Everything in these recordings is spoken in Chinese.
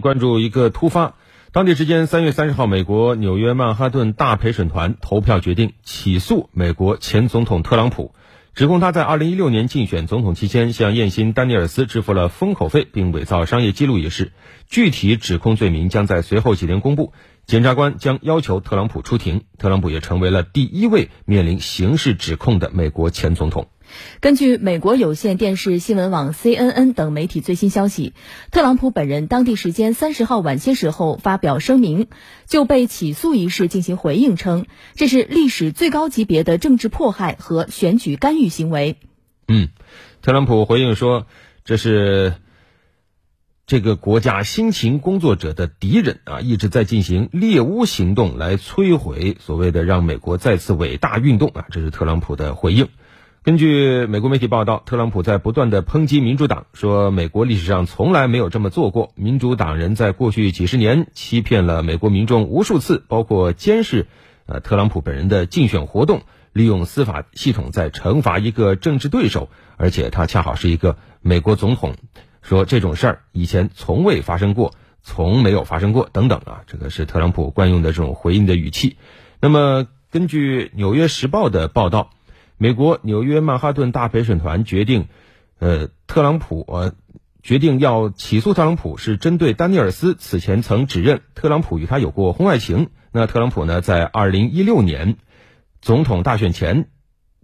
关注一个突发，当地时间三月三十号，美国纽约曼哈顿大陪审团投票决定起诉美国前总统特朗普，指控他在二零一六年竞选总统期间向艳星丹尼尔斯支付了封口费，并伪造商业记录一事。具体指控罪名将在随后几天公布。检察官将要求特朗普出庭，特朗普也成为了第一位面临刑事指控的美国前总统。根据美国有线电视新闻网 CNN 等媒体最新消息，特朗普本人当地时间三十号晚些时候发表声明，就被起诉一事进行回应，称这是历史最高级别的政治迫害和选举干预行为。嗯，特朗普回应说，这是这个国家辛勤工作者的敌人啊，一直在进行猎巫行动来摧毁所谓的让美国再次伟大运动啊，这是特朗普的回应。根据美国媒体报道，特朗普在不断的抨击民主党，说美国历史上从来没有这么做过。民主党人在过去几十年欺骗了美国民众无数次，包括监视呃特朗普本人的竞选活动，利用司法系统在惩罚一个政治对手，而且他恰好是一个美国总统，说这种事儿以前从未发生过，从没有发生过等等啊，这个是特朗普惯用的这种回应的语气。那么，根据《纽约时报》的报道。美国纽约曼哈顿大陪审团决定，呃，特朗普呃，决定要起诉特朗普，是针对丹尼尔斯此前曾指认特朗普与他有过婚外情。那特朗普呢，在二零一六年总统大选前，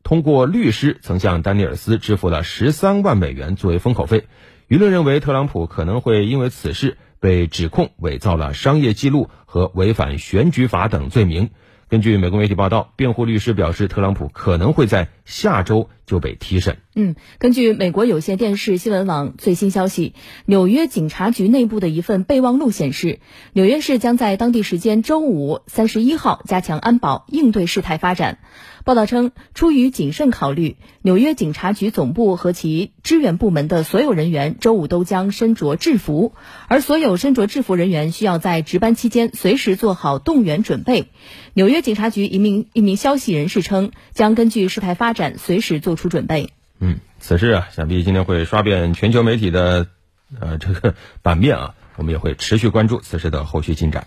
通过律师曾向丹尼尔斯支付了十三万美元作为封口费。舆论认为，特朗普可能会因为此事被指控伪造了商业记录和违反选举法等罪名。根据美国媒体报道，辩护律师表示，特朗普可能会在下周就被提审。嗯，根据美国有线电视新闻网最新消息，纽约警察局内部的一份备忘录显示，纽约市将在当地时间周五三十一号加强安保，应对事态发展。报道称，出于谨慎考虑，纽约警察局总部和其支援部门的所有人员周五都将身着制服，而所有身着制服人员需要在值班期间随时做好动员准备。纽约警察局一名一名消息人士称，将根据事态发展随时做出准备。嗯，此事啊，想必今天会刷遍全球媒体的呃这个版面啊，我们也会持续关注此事的后续进展。